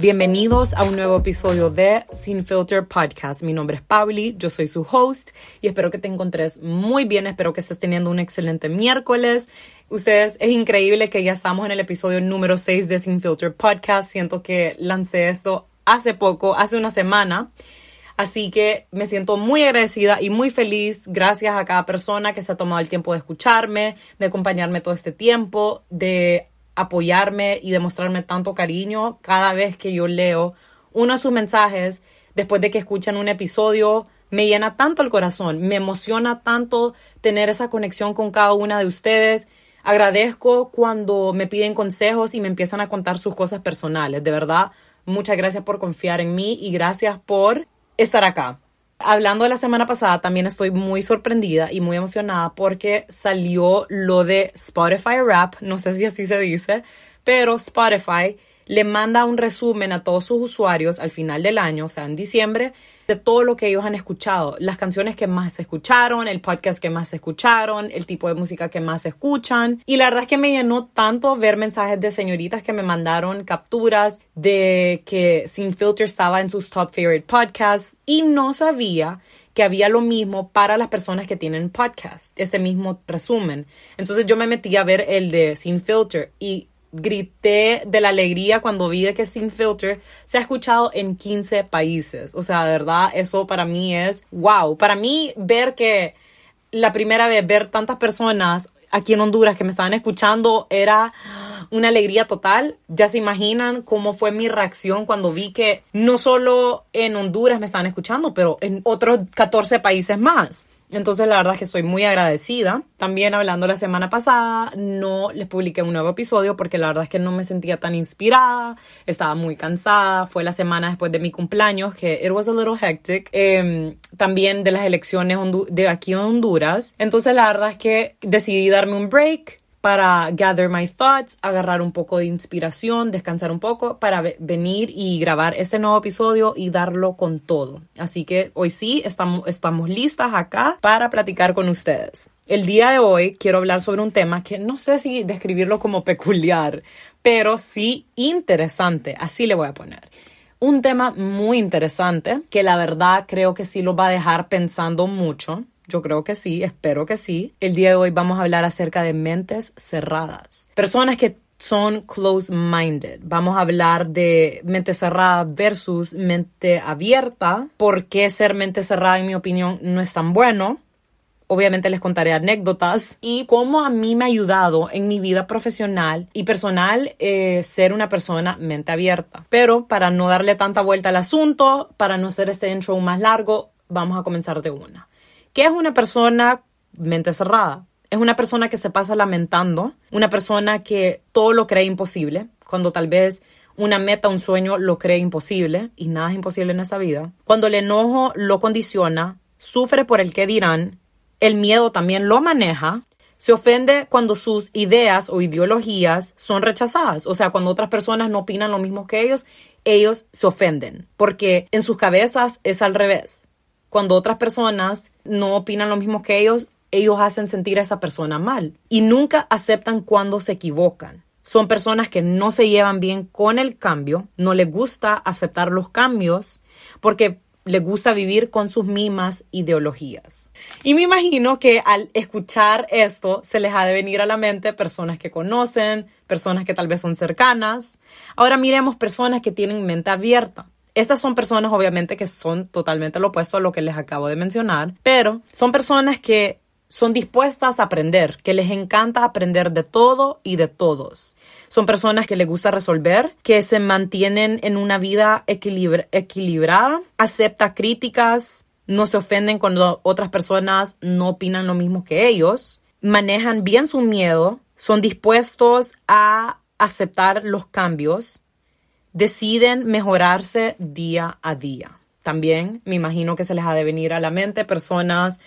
Bienvenidos a un nuevo episodio de Sin Filter Podcast. Mi nombre es Pauli, yo soy su host y espero que te encontres muy bien, espero que estés teniendo un excelente miércoles. Ustedes, es increíble que ya estamos en el episodio número 6 de Sin Filter Podcast. Siento que lancé esto hace poco, hace una semana. Así que me siento muy agradecida y muy feliz. Gracias a cada persona que se ha tomado el tiempo de escucharme, de acompañarme todo este tiempo, de apoyarme y demostrarme tanto cariño cada vez que yo leo uno de sus mensajes después de que escuchan un episodio. Me llena tanto el corazón, me emociona tanto tener esa conexión con cada una de ustedes. Agradezco cuando me piden consejos y me empiezan a contar sus cosas personales. De verdad, muchas gracias por confiar en mí y gracias por estar acá. Hablando de la semana pasada, también estoy muy sorprendida y muy emocionada porque salió lo de Spotify Rap, no sé si así se dice, pero Spotify le manda un resumen a todos sus usuarios al final del año, o sea, en diciembre, de todo lo que ellos han escuchado, las canciones que más se escucharon, el podcast que más se escucharon, el tipo de música que más se escuchan. Y la verdad es que me llenó tanto ver mensajes de señoritas que me mandaron capturas de que Sin Filter estaba en sus top favorite podcasts y no sabía que había lo mismo para las personas que tienen podcast, este mismo resumen. Entonces yo me metí a ver el de Sin Filter y grité de la alegría cuando vi que Sin Filter se ha escuchado en 15 países. O sea, de verdad, eso para mí es wow. Para mí, ver que la primera vez, ver tantas personas aquí en Honduras que me estaban escuchando era una alegría total. Ya se imaginan cómo fue mi reacción cuando vi que no solo en Honduras me estaban escuchando, pero en otros 14 países más. Entonces la verdad es que estoy muy agradecida. También hablando la semana pasada, no les publiqué un nuevo episodio porque la verdad es que no me sentía tan inspirada, estaba muy cansada, fue la semana después de mi cumpleaños que it was a little hectic. Em, también de las elecciones de aquí en Honduras. Entonces la verdad es que decidí darme un break para gather my thoughts, agarrar un poco de inspiración, descansar un poco para venir y grabar este nuevo episodio y darlo con todo. Así que hoy sí estamos, listas acá para platicar con ustedes. El día de hoy quiero hablar sobre un tema que no sé si describirlo como peculiar, pero sí interesante, así le voy a poner. Un tema muy interesante que la verdad creo que sí lo va a dejar pensando mucho yo creo que sí, espero que sí. El día de hoy vamos a hablar acerca de mentes cerradas. Personas que son close-minded. Vamos a hablar de mente cerrada versus mente abierta. ¿Por qué ser mente cerrada, en mi opinión, no es tan bueno? Obviamente les contaré anécdotas y cómo a mí me ha ayudado en mi vida profesional y personal eh, ser una persona mente abierta. Pero para no darle tanta vuelta al asunto, para no hacer este intro más largo, vamos a comenzar de una. ¿Qué es una persona mente cerrada? Es una persona que se pasa lamentando, una persona que todo lo cree imposible, cuando tal vez una meta, un sueño lo cree imposible y nada es imposible en esa vida. Cuando el enojo lo condiciona, sufre por el que dirán, el miedo también lo maneja, se ofende cuando sus ideas o ideologías son rechazadas, o sea, cuando otras personas no opinan lo mismo que ellos, ellos se ofenden, porque en sus cabezas es al revés cuando otras personas no opinan lo mismo que ellos, ellos hacen sentir a esa persona mal y nunca aceptan cuando se equivocan. Son personas que no se llevan bien con el cambio, no les gusta aceptar los cambios porque les gusta vivir con sus mismas ideologías. Y me imagino que al escuchar esto se les ha de venir a la mente personas que conocen, personas que tal vez son cercanas. Ahora miremos personas que tienen mente abierta. Estas son personas obviamente que son totalmente lo opuesto a lo que les acabo de mencionar, pero son personas que son dispuestas a aprender, que les encanta aprender de todo y de todos. Son personas que les gusta resolver, que se mantienen en una vida equilibrada, acepta críticas, no se ofenden cuando otras personas no opinan lo mismo que ellos, manejan bien su miedo, son dispuestos a aceptar los cambios, deciden mejorarse día a día. También me imagino que se les ha de venir a la mente personas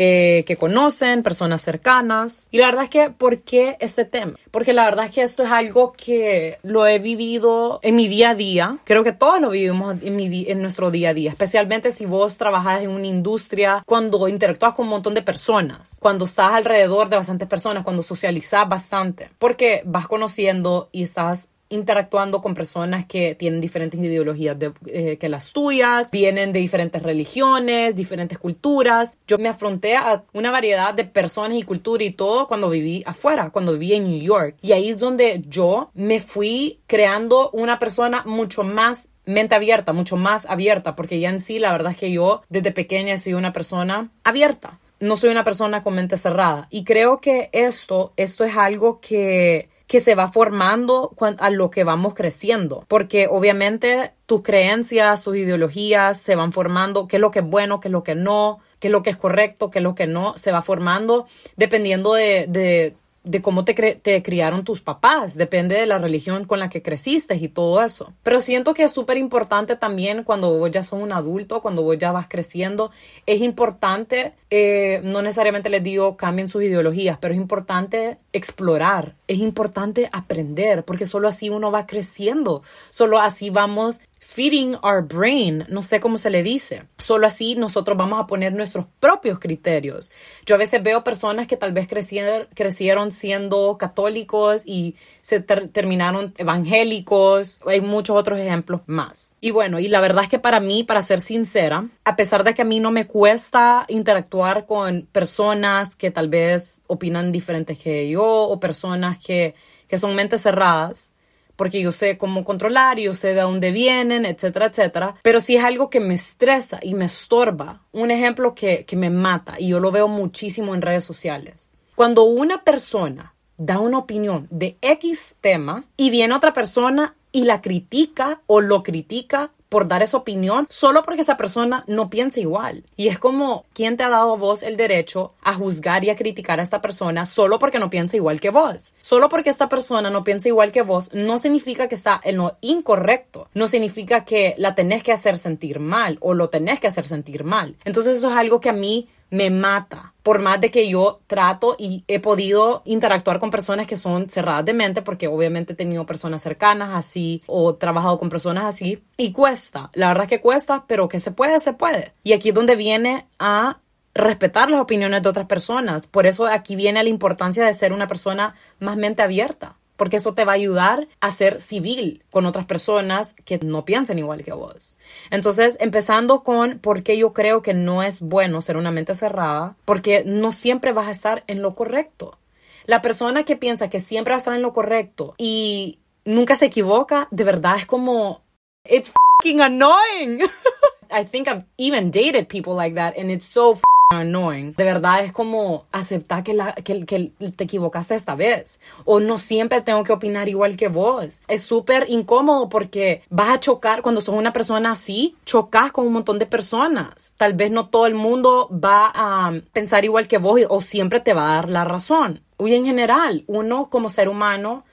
eh, que conocen, personas cercanas. Y la verdad es que, ¿por qué este tema? Porque la verdad es que esto es algo que lo he vivido en mi día a día. Creo que todos lo vivimos en, en nuestro día a día, especialmente si vos trabajas en una industria, cuando interactúas con un montón de personas, cuando estás alrededor de bastantes personas, cuando socializas bastante, porque vas conociendo y estás interactuando con personas que tienen diferentes ideologías eh, que las tuyas, vienen de diferentes religiones, diferentes culturas. Yo me afronté a una variedad de personas y cultura y todo cuando viví afuera, cuando viví en New York. Y ahí es donde yo me fui creando una persona mucho más mente abierta, mucho más abierta, porque ya en sí la verdad es que yo desde pequeña he sido una persona abierta. No soy una persona con mente cerrada. Y creo que esto, esto es algo que que se va formando a lo que vamos creciendo, porque obviamente tus creencias, tus ideologías se van formando, qué es lo que es bueno, qué es lo que no, qué es lo que es correcto, qué es lo que no, se va formando dependiendo de, de de cómo te, criaron tus papás, depende de la religión con la que creciste y todo eso. Pero siento que es súper importante también cuando vos ya sos un adulto, cuando vos ya vas creciendo, es importante, eh, no necesariamente les digo cambien sus ideologías, pero es importante explorar, es importante aprender, porque solo así uno va creciendo, solo así vamos feeding our brain, no sé cómo se le dice. Solo así nosotros vamos a poner nuestros propios criterios. Yo a veces veo personas que tal vez crecieron, crecieron siendo católicos y se terminaron evangélicos. Hay muchos otros ejemplos más. Y bueno, y la verdad es que para mí, para ser sincera, a pesar de que a mí no me cuesta interactuar con personas que tal vez opinan diferentes que yo o personas que, que son mentes cerradas, porque yo sé cómo controlar, yo sé de dónde vienen, etcétera, etcétera. Pero si es algo que me estresa y me estorba, un ejemplo que, que me mata, y yo lo veo muchísimo en redes sociales. Cuando una persona da una opinión de X tema y viene otra persona y la critica o lo critica por dar esa opinión solo porque esa persona no piensa igual. Y es como, ¿quién te ha dado vos el derecho a juzgar y a criticar a esta persona solo porque no piensa igual que vos? Solo porque esta persona no piensa igual que vos no significa que está en lo incorrecto. No significa que la tenés que hacer sentir mal o lo tenés que hacer sentir mal. Entonces eso es algo que a mí me mata. Por más de que yo trato y he podido interactuar con personas que son cerradas de mente, porque obviamente he tenido personas cercanas así o trabajado con personas así, y cuesta, la verdad es que cuesta, pero que se puede, se puede. Y aquí es donde viene a respetar las opiniones de otras personas. Por eso aquí viene la importancia de ser una persona más mente abierta porque eso te va a ayudar a ser civil con otras personas que no piensen igual que vos. Entonces, empezando con por qué yo creo que no es bueno ser una mente cerrada, porque no siempre vas a estar en lo correcto. La persona que piensa que siempre va a estar en lo correcto y nunca se equivoca, de verdad es como, it's fucking annoying. I think I've even dated people like that and it's so annoying. De verdad es como aceptar que, la, que, que, te equivocaste esta vez. O no siempre tengo que opinar igual que vos. Es súper incómodo porque vas a chocar cuando sos una persona así, chocas con un montón de personas. Tal vez no todo el mundo va a pensar igual que vos o siempre te va a dar la razón. Y en general, uno como ser humano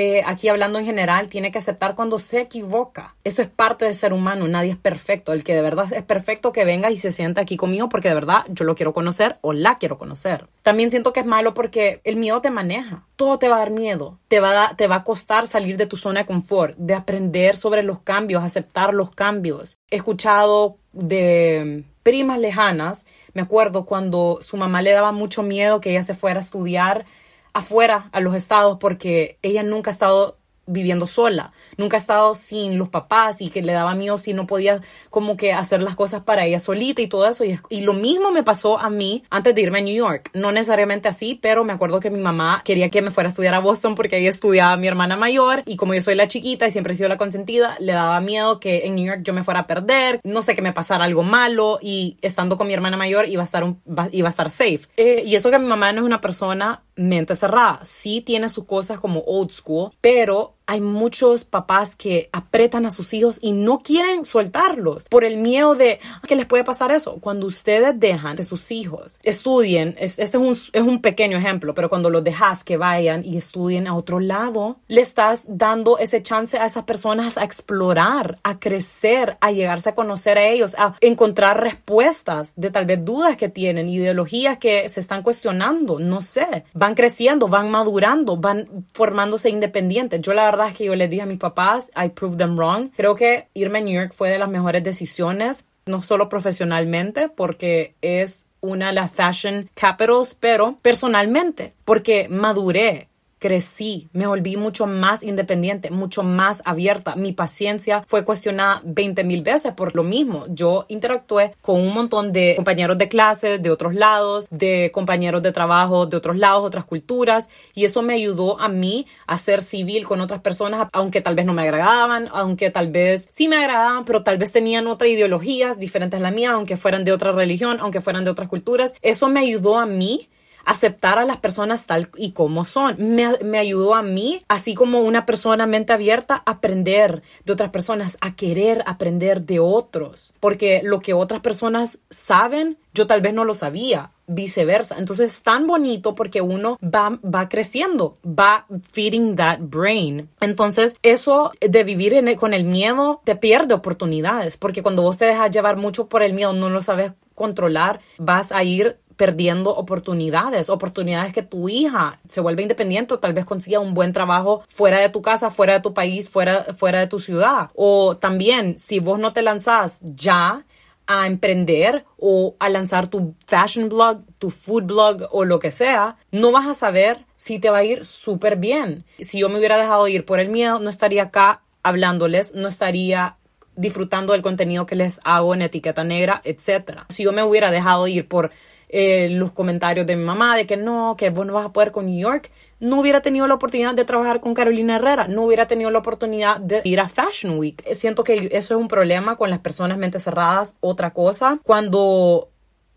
eh, aquí hablando en general, tiene que aceptar cuando se equivoca. Eso es parte del ser humano, nadie es perfecto. El que de verdad es perfecto que venga y se sienta aquí conmigo porque de verdad yo lo quiero conocer o la quiero conocer. También siento que es malo porque el miedo te maneja. Todo te va a dar miedo. Te va a, te va a costar salir de tu zona de confort, de aprender sobre los cambios, aceptar los cambios. He escuchado de primas lejanas, me acuerdo cuando su mamá le daba mucho miedo que ella se fuera a estudiar afuera a los estados porque ella nunca ha estado viviendo sola, nunca ha estado sin los papás y que le daba miedo si no podía como que hacer las cosas para ella solita y todo eso. Y, y, lo mismo me pasó a mí antes de irme a New York. No necesariamente así, pero me acuerdo que mi mamá quería que me fuera a estudiar a Boston porque ahí estudiaba mi hermana mayor y como yo soy la chiquita y siempre he sido la consentida, le daba miedo que en New York yo me fuera a perder, no sé, que me pasara algo malo y estando con mi hermana mayor iba a estar, un, iba a estar safe. Eh, y eso que mi mamá no es una persona mente cerrada, sí tiene sus cosas como old school, pero hay muchos papás que apretan a sus hijos y no quieren soltarlos por el miedo de que les puede pasar eso. Cuando ustedes dejan que sus hijos estudien, este es un, es un pequeño ejemplo, pero cuando los dejas que vayan y estudien a otro lado, le estás dando ese chance a esas personas a explorar, a crecer, a llegarse a conocer a ellos, a encontrar respuestas de tal vez dudas que tienen, ideologías que se están cuestionando, no sé, van creciendo, van madurando, van formándose independientes. Yo la verdad que yo les dije a mis papás, I proved them wrong. Creo que irme a New York fue de las mejores decisiones, no solo profesionalmente, porque es una de las fashion capitals, pero personalmente, porque maduré, crecí, me volví mucho más independiente, mucho más abierta. Mi paciencia fue cuestionada 20 mil veces por lo mismo. Yo interactué con un montón de compañeros de clase de otros lados, de compañeros de trabajo de otros lados, otras culturas, y eso me ayudó a mí a ser civil con otras personas, aunque tal vez no me agradaban, aunque tal vez sí me agradaban, pero tal vez tenían otras ideologías diferentes a la mía, aunque fueran de otra religión, aunque fueran de otras culturas. Eso me ayudó a mí aceptar a las personas tal y como son. Me, ayudó a mí, así como una persona mente abierta, a aprender de otras personas, a querer aprender de otros. Porque lo que otras personas saben, yo tal vez no lo sabía viceversa. Entonces es tan bonito porque uno va, va creciendo, va feeding that brain. Entonces eso de vivir con el miedo te pierde oportunidades porque cuando vos te dejas llevar mucho por el miedo, no lo sabes controlar, vas a ir perdiendo oportunidades, oportunidades que tu hija se vuelva independiente o tal vez consiga un buen trabajo fuera de tu casa, fuera de tu país, fuera, fuera de tu ciudad. O también, si vos no te lanzás ya a emprender o a lanzar tu fashion blog, tu food blog o lo que sea, no vas a saber si te va a ir súper bien. Si yo me hubiera dejado ir por el miedo, no estaría acá hablándoles, no estaría disfrutando del contenido que les hago en etiqueta negra, etc. Si yo me hubiera dejado ir por eh, los comentarios de mi mamá de que no, que vos no vas a poder con New York, no hubiera tenido la oportunidad de trabajar con Carolina Herrera, no hubiera tenido la oportunidad de ir a Fashion Week. Siento que eso es un problema con las personas mentes cerradas. Otra cosa, cuando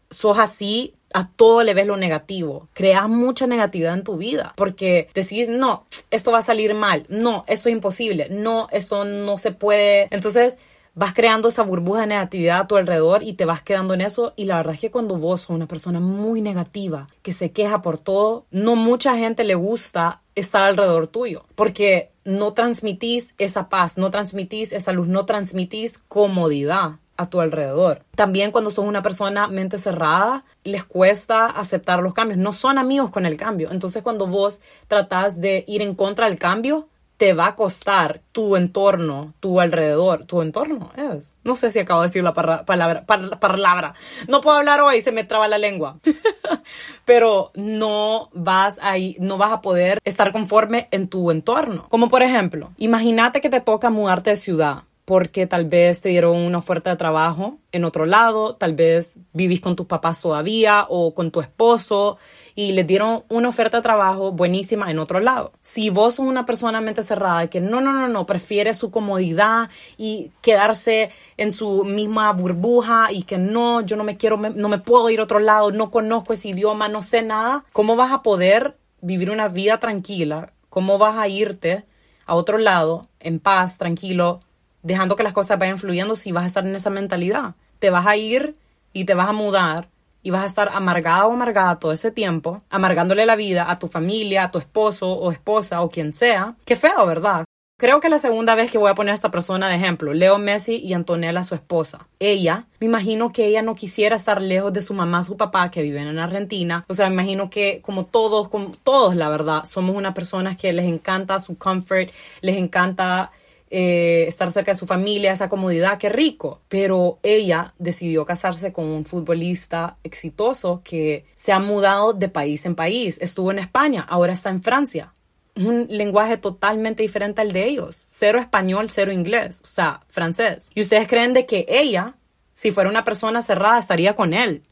sos así, a todo le ves lo negativo. Creas mucha negatividad en tu vida porque decís, no, esto va a salir mal, no, esto es imposible, no, eso no se puede. Entonces, vas creando esa burbuja de negatividad a tu alrededor y te vas quedando en eso. Y la verdad es que cuando vos sos una persona muy negativa, que se queja por todo, no mucha gente le gusta estar alrededor tuyo, porque no transmitís esa paz, no transmitís esa luz, no transmitís comodidad a tu alrededor. También cuando sos una persona mente cerrada, les cuesta aceptar los cambios, no son amigos con el cambio. Entonces cuando vos tratás de ir en contra del cambio, te va a costar tu entorno, tu alrededor, tu entorno es. No sé si acabo de decir la palabra, palabra. No puedo hablar hoy, se me traba la lengua. Pero no vas a no vas a poder estar conforme en tu entorno. Como por ejemplo, imagínate que te toca mudarte de ciudad porque tal vez te dieron una oferta de trabajo en otro lado, tal vez vivís con tus papás todavía o con tu esposo y les dieron una oferta de trabajo buenísima en otro lado. Si vos sos una persona mente cerrada que no, no, no, no, prefiere su comodidad y quedarse en su misma burbuja y que no, yo no me quiero, no me puedo ir a otro lado, no conozco ese idioma, no sé nada, ¿cómo vas a poder vivir una vida tranquila? ¿Cómo vas a irte a otro lado en paz, tranquilo? Dejando que las cosas vayan fluyendo si vas a estar en esa mentalidad. Te vas a ir y te vas a mudar y vas a estar amargada o amargada todo ese tiempo, amargándole la vida a tu familia, a tu esposo o esposa o quien sea. Qué feo, ¿verdad? Creo que la segunda vez que voy a poner a esta persona de ejemplo, Leo Messi y Antonella, su esposa. Ella, me imagino que ella no quisiera estar lejos de su mamá, su papá, que viven en Argentina. O sea, me imagino que como todos, como todos, la verdad, somos una persona que les encanta su comfort, les encanta eh, estar cerca de su familia, esa comodidad, qué rico. Pero ella decidió casarse con un futbolista exitoso que se ha mudado de país en país. Estuvo en España, ahora está en Francia. Un lenguaje totalmente diferente al de ellos. Cero español, cero inglés, o sea, francés. Y ustedes creen de que ella, si fuera una persona cerrada, estaría con él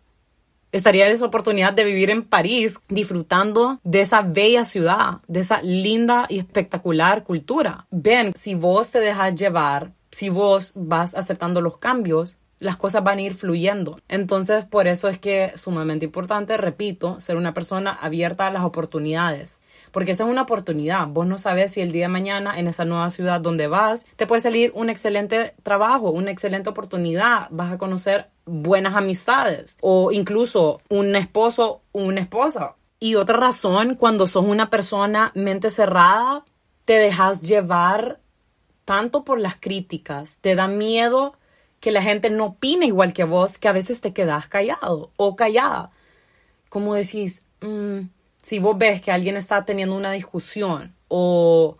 estaría esa oportunidad de vivir en París disfrutando de esa bella ciudad, de esa linda y espectacular cultura. Ven, si vos te dejas llevar, si vos vas aceptando los cambios, las cosas van a ir fluyendo. Entonces, por eso es que sumamente importante, repito, ser una persona abierta a las oportunidades. Porque esa es una oportunidad. Vos no sabes si el día de mañana en esa nueva ciudad donde vas te puede salir un excelente trabajo, una excelente oportunidad. Vas a conocer buenas amistades o incluso un esposo una esposa. Y otra razón, cuando sos una persona mente cerrada, te dejas llevar tanto por las críticas, te da miedo que la gente no opine igual que vos, que a veces te quedas callado o callada. Como decís, mm, si vos ves que alguien está teniendo una discusión o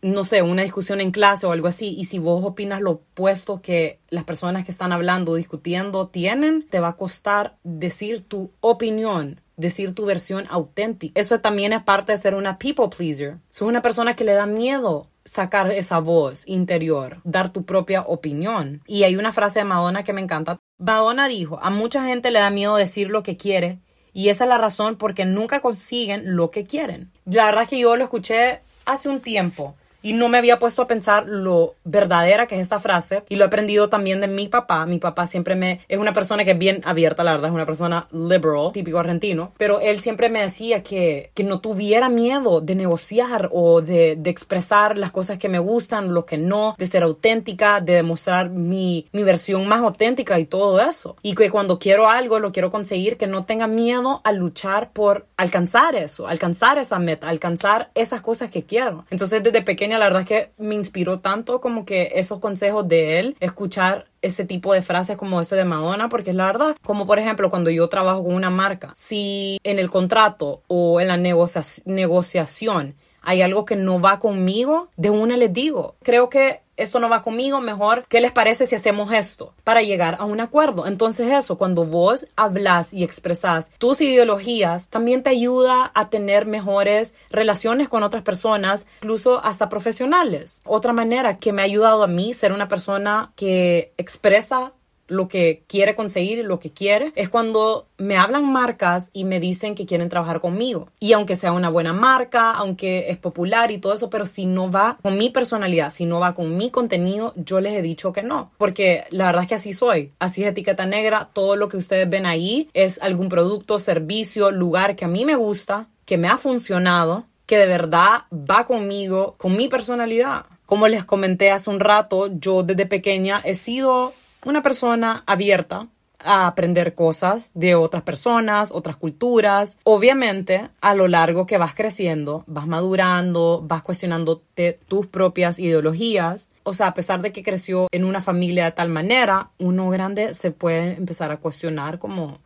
no sé, una discusión en clase o algo así, y si vos opinas lo opuesto que las personas que están hablando, discutiendo, tienen, te va a costar decir tu opinión decir tu versión auténtica. Eso también es parte de ser una people pleaser. Sos una persona que le da miedo sacar esa voz interior, dar tu propia opinión. Y hay una frase de Madonna que me encanta. Madonna dijo, a mucha gente le da miedo decir lo que quiere y esa es la razón porque nunca consiguen lo que quieren. La verdad es que yo lo escuché hace un tiempo y no me había puesto a pensar lo verdadera que es esta frase y lo he aprendido también de mi papá. Mi papá siempre me es una persona que es bien abierta, la verdad, es una persona liberal, típico argentino, pero él siempre me decía que, que no tuviera miedo de negociar o de, de, expresar las cosas que me gustan, lo que no, de ser auténtica, de demostrar mi, mi versión más auténtica y todo eso. Y que cuando quiero algo, lo quiero conseguir, que no tenga miedo a luchar por alcanzar eso, alcanzar esa meta, alcanzar esas cosas que quiero. Entonces desde pequeño la verdad es que me inspiró tanto como que esos consejos de él, escuchar ese tipo de frases como ese de Madonna, porque es la verdad. Como por ejemplo, cuando yo trabajo con una marca, si en el contrato o en la negociación hay algo que no va conmigo, de una les digo. Creo que esto no va conmigo, mejor, ¿qué les parece si hacemos esto? Para llegar a un acuerdo. Entonces eso, cuando vos hablas y expresas tus ideologías, también te ayuda a tener mejores relaciones con otras personas, incluso hasta profesionales. Otra manera que me ha ayudado a mí ser una persona que expresa lo que quiere conseguir lo que quiere es cuando me hablan marcas y me dicen que quieren trabajar conmigo. Y aunque sea una buena marca, aunque es popular y todo eso, pero si no va con mi personalidad, si no va con mi contenido, yo les he dicho que no. Porque la verdad es que así soy. Así es etiqueta negra. Todo lo que ustedes ven ahí es algún producto, servicio, lugar que a mí me gusta, que me ha funcionado, que de verdad va conmigo, con mi personalidad. Como les comenté hace un rato, yo desde pequeña he sido una persona abierta a aprender cosas de otras personas, otras culturas. Obviamente, a lo largo que vas creciendo, vas madurando, vas cuestionándote tus propias ideologías. O sea, a pesar de que creció en una familia de tal manera, uno grande se puede empezar a cuestionar como,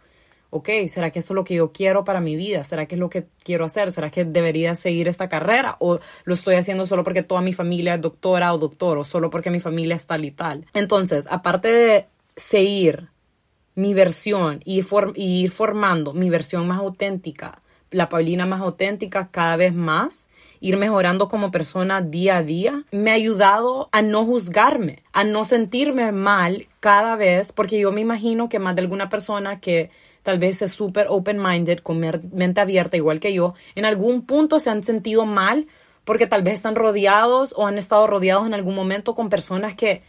ok, ¿será que eso es lo que yo quiero para mi vida? ¿Será que es lo que quiero hacer? ¿Será que debería seguir esta carrera? ¿O lo estoy haciendo solo porque toda mi familia es doctora o doctor? ¿O solo porque mi familia es tal y tal? Entonces, aparte de seguir mi versión y, ir formando mi versión más auténtica, la Paulina más auténtica cada vez más, ir mejorando como persona día a día, me ha ayudado a no juzgarme, a no sentirme mal cada vez, porque yo me imagino que más de alguna persona que tal vez es súper open-minded, con mente abierta, igual que yo, en algún punto se han sentido mal porque tal vez están rodeados o han estado rodeados en algún momento con personas que,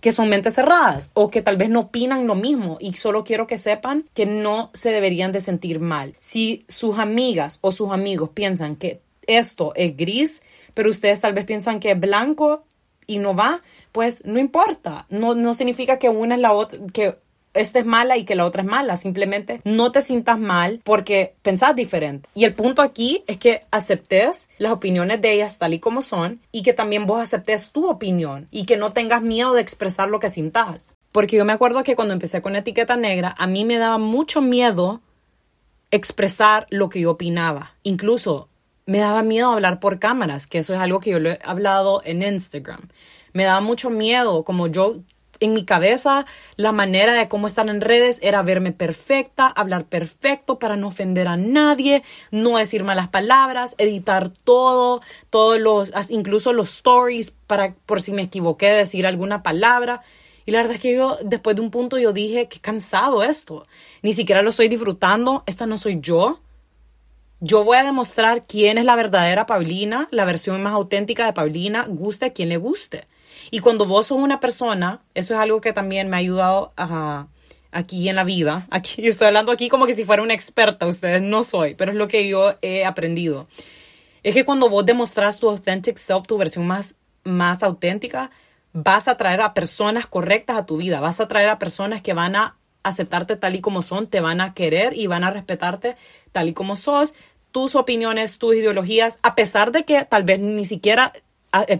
que son mentes cerradas o que tal vez no opinan lo mismo y solo quiero que sepan que no se deberían de sentir mal. Si sus amigas o sus amigos piensan que esto es gris, pero ustedes tal vez piensan que es blanco y no va, pues no importa. No, no significa que una es la otra, que esta es mala y que la otra es mala. Simplemente no te sientas mal porque pensás diferente. Y el punto aquí es que aceptes las opiniones de ellas tal y como son y que también vos aceptes tu opinión y que no tengas miedo de expresar lo que sintas. Porque yo me acuerdo que cuando empecé con etiqueta negra, a mí me daba mucho miedo expresar lo que yo opinaba. Incluso me daba miedo hablar por cámaras, que eso es algo que yo lo he hablado en Instagram. Me daba mucho miedo, como yo en mi cabeza la manera de cómo estar en redes era verme perfecta, hablar perfecto para no ofender a nadie, no decir malas palabras, editar todo, todos los, incluso los stories para por si me equivoqué de decir alguna palabra. Y la verdad es que yo después de un punto yo dije, qué cansado esto. Ni siquiera lo estoy disfrutando, esta no soy yo. Yo voy a demostrar quién es la verdadera Paulina, la versión más auténtica de Paulina, guste a quien le guste. Y cuando vos sos una persona, eso es algo que también me ha ayudado aquí en la vida. Aquí estoy hablando aquí como que si fuera una experta, ustedes no soy, pero es lo que yo he aprendido. Es que cuando vos demostras tu authentic self, tu versión más, más auténtica, vas a traer a personas correctas a tu vida, vas a traer a personas que van a aceptarte tal y como son, te van a querer y van a respetarte tal y como sos, tus opiniones, tus ideologías, a pesar de que tal vez ni siquiera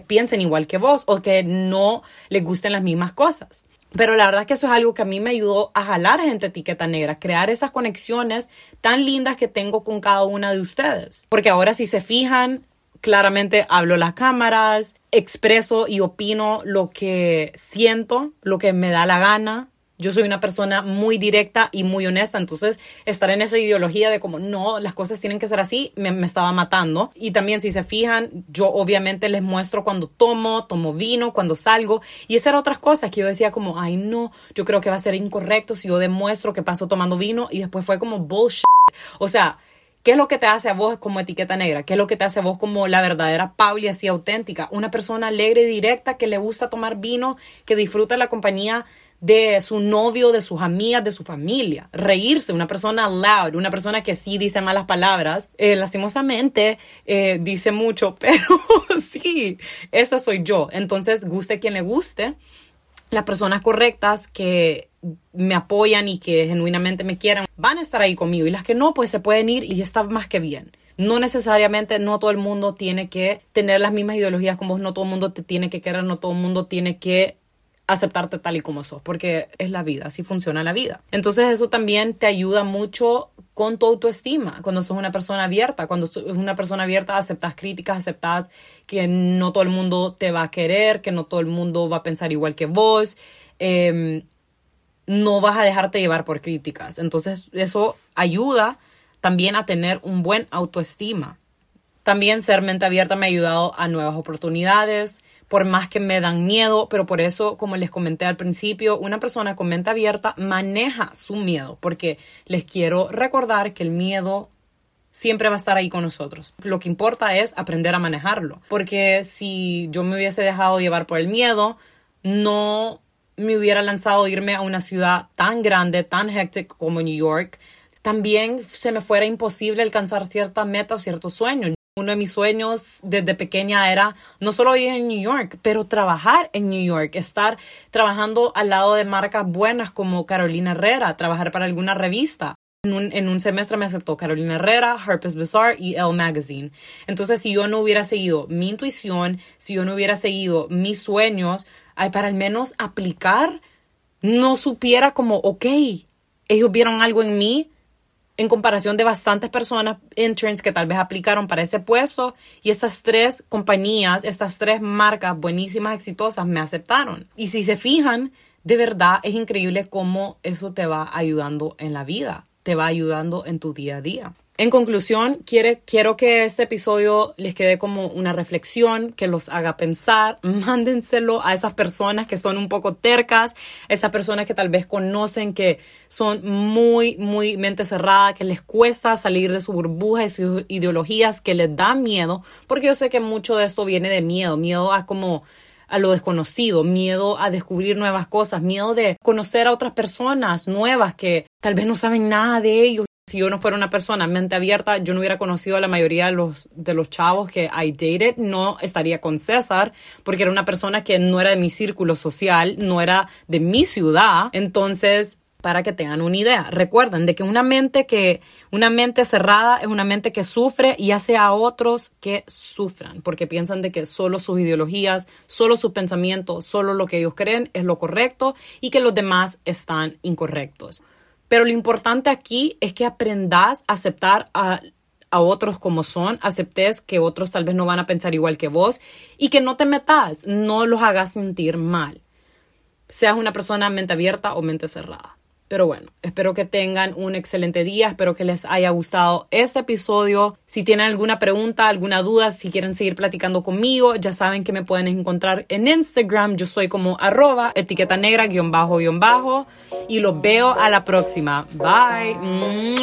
piensen igual que vos o que no les gusten las mismas cosas. Pero la verdad es que eso es algo que a mí me ayudó a jalar gente etiqueta negra, crear esas conexiones tan lindas que tengo con cada una de ustedes. Porque ahora si se fijan, claramente hablo las cámaras, expreso y opino lo que siento, lo que me da la gana. Yo soy una persona muy directa y muy honesta, entonces estar en esa ideología de como no, las cosas tienen que ser así, me, me, estaba matando. Y también si se fijan, yo obviamente les muestro cuando tomo, tomo vino, cuando salgo. Y esas eran otras cosas que yo decía como, ay no, yo creo que va a ser incorrecto si yo demuestro que paso tomando vino y después fue como bullshit. O sea, ¿Qué es lo que te hace a vos como etiqueta negra? ¿Qué es lo que te hace a vos como la verdadera Pauli así auténtica? Una persona alegre y directa que le gusta tomar vino, que disfruta la compañía de su novio, de sus amigas, de su familia. Reírse, una persona loud, una persona que sí dice malas palabras. Eh, lastimosamente eh, dice mucho, pero sí, esa soy yo. Entonces, guste quien le guste las personas correctas que me apoyan y que genuinamente me quieran van a estar ahí conmigo y las que no, pues se pueden ir y está más que bien. No necesariamente, no todo el mundo tiene que tener las mismas ideologías como vos, no todo el mundo te tiene que querer, no todo el mundo tiene que aceptarte tal y como sos, porque es la vida, así funciona la vida. Entonces eso también te ayuda mucho con tu autoestima, cuando sos una persona abierta, cuando sos una persona abierta aceptas críticas, aceptas que no todo el mundo te va a querer, que no todo el mundo va a pensar igual que vos, em, no vas a dejarte llevar por críticas. Entonces eso ayuda también a tener un buen autoestima. También ser mente abierta me ha ayudado a nuevas oportunidades, por más que me dan miedo, pero por eso, como les comenté al principio, una persona con mente abierta maneja su miedo, porque les quiero recordar que el miedo siempre va a estar ahí con nosotros. Lo que importa es aprender a manejarlo, porque si yo me hubiese dejado llevar por el miedo, no me hubiera lanzado irme a una ciudad tan grande, tan hectic como New York, también se me fuera imposible alcanzar cierta meta o ciertos sueños. Uno de mis sueños desde pequeña era no solo ir en New York, pero trabajar en New York, estar trabajando al lado de marcas buenas como Carolina Herrera, trabajar para alguna revista. En un, en un, semestre me aceptó Carolina Herrera, Harper's Bazaar y Elle Magazine. Entonces, si yo no hubiera seguido mi intuición, si yo no hubiera seguido mis sueños, para al menos aplicar, no supiera como, ok, ellos vieron algo en mí, en comparación de bastantes personas, interns que tal vez aplicaron para ese puesto y estas tres compañías, estas tres marcas buenísimas, exitosas, me aceptaron. Y si se fijan, de verdad es increíble cómo eso te va ayudando en la vida, te va ayudando en tu día a día. En conclusión, quiere, quiero que este episodio les quede como una reflexión, que los haga pensar. Mándenselo a esas personas que son un poco tercas, esas personas que tal vez conocen que son muy, muy mente cerrada, que les cuesta salir de su burbuja y sus ideologías, que les da miedo, porque yo sé que mucho de esto viene de miedo, miedo a como a lo desconocido, miedo a descubrir nuevas cosas, miedo de conocer a otras personas nuevas que tal vez no saben nada de ellos si yo no fuera una persona mente abierta, yo no hubiera conocido a la mayoría de los, de los chavos que I dated, no estaría con César, porque era una persona que no era de mi círculo social, no era de mi ciudad. Entonces, para que tengan una idea, recuerden de que una mente que, una mente cerrada es una mente que sufre y hace a otros que sufran, porque piensan de que solo sus ideologías, solo sus pensamientos, solo lo que ellos creen es lo correcto y que los demás están incorrectos. Pero lo importante aquí es que aprendas a aceptar a, otros como son, aceptes que otros tal vez no van a pensar igual que vos y que no te metas, no los hagas sentir mal. Seas una persona mente abierta o mente cerrada. Pero bueno, espero que tengan un excelente día, espero que les haya gustado este episodio. Si tienen alguna pregunta, alguna duda, si quieren seguir platicando conmigo, ya saben que me pueden encontrar en Instagram. Yo soy como arroba etiqueta negra guion bajo guion bajo y los veo a la próxima. Bye.